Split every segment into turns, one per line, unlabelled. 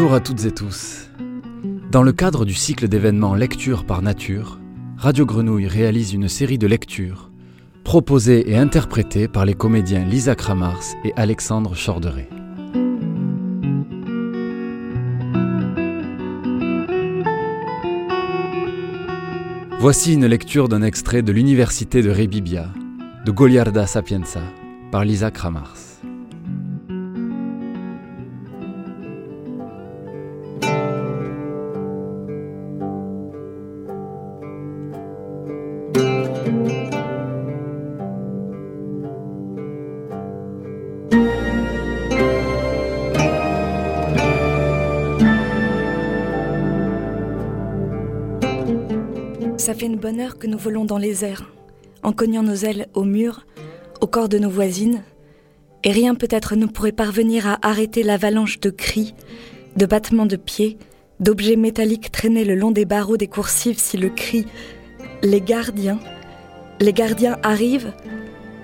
Bonjour à toutes et tous. Dans le cadre du cycle d'événements Lecture par Nature, Radio Grenouille réalise une série de lectures proposées et interprétées par les comédiens Lisa Kramars et Alexandre Chorderet. Voici une lecture d'un extrait de l'Université de Rebibia, de Goliarda Sapienza, par Lisa Kramars.
Ça fait une bonne heure que nous volons dans les airs, en cognant nos ailes au mur, au corps de nos voisines, et rien peut-être ne pourrait parvenir à arrêter l'avalanche de cris, de battements de pieds, d'objets métalliques traînés le long des barreaux des coursives si le cri Les gardiens, les gardiens arrivent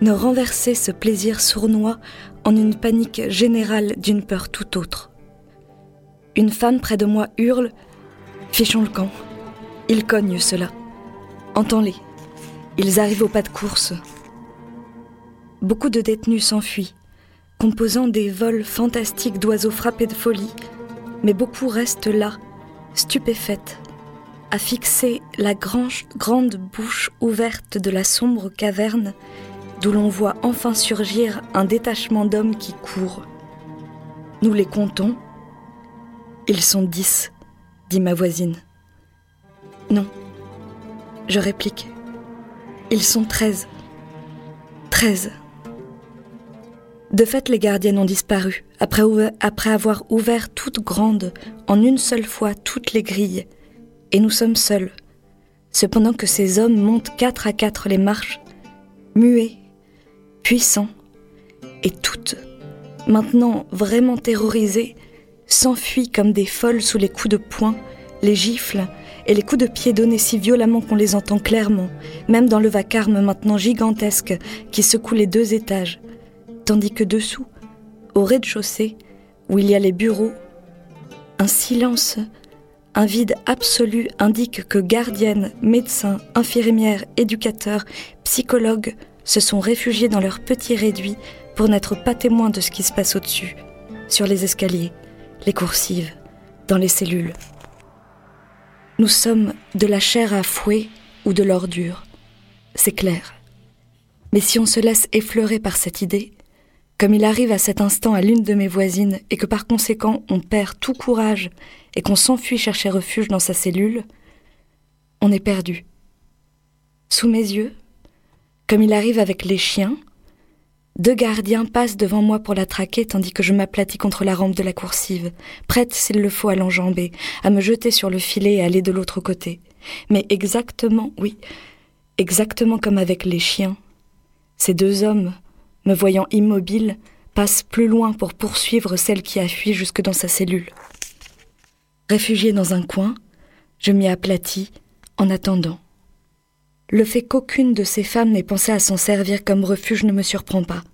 ne renversait ce plaisir sournois en une panique générale d'une peur tout autre. Une femme près de moi hurle Fichons le camp. Ils cognent cela. Entends-les. Ils arrivent au pas de course. Beaucoup de détenus s'enfuient, composant des vols fantastiques d'oiseaux frappés de folie, mais beaucoup restent là, stupéfaites, à fixer la grande bouche ouverte de la sombre caverne d'où l'on voit enfin surgir un détachement d'hommes qui courent. Nous les comptons. Ils sont dix, dit ma voisine. Non, je réplique. Ils sont treize. Treize. De fait, les gardiennes ont disparu, après, après avoir ouvert toutes grandes, en une seule fois, toutes les grilles. Et nous sommes seuls. Cependant que ces hommes montent quatre à quatre les marches, muets, puissants, et toutes, maintenant vraiment terrorisées, s'enfuient comme des folles sous les coups de poing, les gifles et les coups de pied donnés si violemment qu'on les entend clairement, même dans le vacarme maintenant gigantesque qui secoue les deux étages, tandis que dessous, au rez-de-chaussée, où il y a les bureaux, un silence, un vide absolu indique que gardiennes, médecins, infirmières, éducateurs, psychologues se sont réfugiés dans leur petit réduit pour n'être pas témoins de ce qui se passe au-dessus, sur les escaliers, les coursives, dans les cellules. Nous sommes de la chair à fouet ou de l'ordure, c'est clair. Mais si on se laisse effleurer par cette idée, comme il arrive à cet instant à l'une de mes voisines et que par conséquent on perd tout courage et qu'on s'enfuit chercher refuge dans sa cellule, on est perdu. Sous mes yeux, comme il arrive avec les chiens, deux gardiens passent devant moi pour la traquer tandis que je m'aplatis contre la rampe de la coursive, prête s'il le faut à l'enjamber, à me jeter sur le filet et aller de l'autre côté. Mais exactement, oui, exactement comme avec les chiens, ces deux hommes, me voyant immobile, passent plus loin pour poursuivre celle qui a fui jusque dans sa cellule. Réfugié dans un coin, je m'y aplatis en attendant. Le fait qu'aucune de ces femmes n'ait pensé à s'en servir comme refuge ne me surprend pas.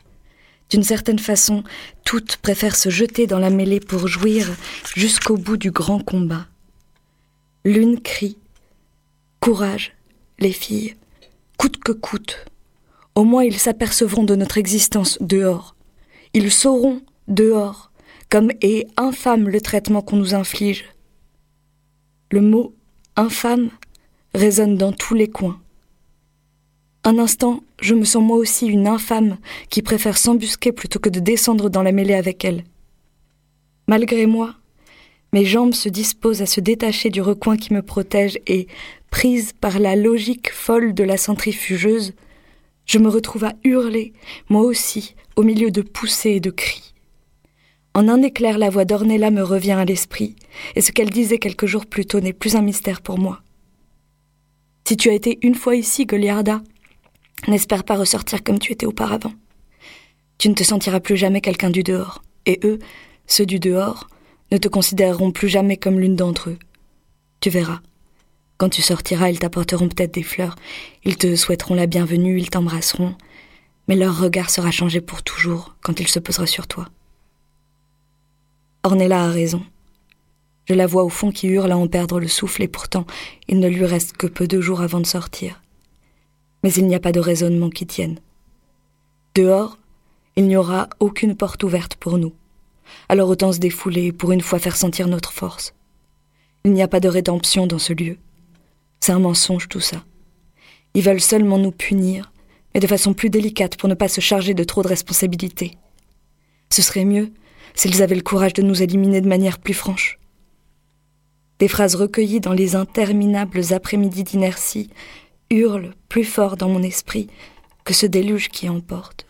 D'une certaine façon, toutes préfèrent se jeter dans la mêlée pour jouir jusqu'au bout du grand combat. L'une crie Courage, les filles, coûte que coûte. Au moins ils s'apercevront de notre existence dehors. Ils sauront dehors, comme est infâme le traitement qu'on nous inflige. Le mot infâme résonne dans tous les coins. Un instant, je me sens moi aussi une infâme qui préfère s'embusquer plutôt que de descendre dans la mêlée avec elle. Malgré moi, mes jambes se disposent à se détacher du recoin qui me protège et, prise par la logique folle de la centrifugeuse, je me retrouve à hurler, moi aussi, au milieu de poussées et de cris. En un éclair, la voix d'Ornella me revient à l'esprit, et ce qu'elle disait quelques jours plus tôt n'est plus un mystère pour moi. Si tu as été une fois ici, Goliarda, N'espère pas ressortir comme tu étais auparavant. Tu ne te sentiras plus jamais quelqu'un du dehors, et eux, ceux du dehors, ne te considéreront plus jamais comme l'une d'entre eux. Tu verras. Quand tu sortiras, ils t'apporteront peut-être des fleurs, ils te souhaiteront la bienvenue, ils t'embrasseront, mais leur regard sera changé pour toujours quand il se posera sur toi. Ornella a raison. Je la vois au fond qui hurle à en perdre le souffle et pourtant il ne lui reste que peu de jours avant de sortir. Mais il n'y a pas de raisonnement qui tienne. Dehors, il n'y aura aucune porte ouverte pour nous. Alors autant se défouler et pour une fois faire sentir notre force. Il n'y a pas de rédemption dans ce lieu. C'est un mensonge tout ça. Ils veulent seulement nous punir, mais de façon plus délicate pour ne pas se charger de trop de responsabilités. Ce serait mieux s'ils avaient le courage de nous éliminer de manière plus franche. Des phrases recueillies dans les interminables après-midi d'inertie hurlent plus fort dans mon esprit que ce déluge qui emporte.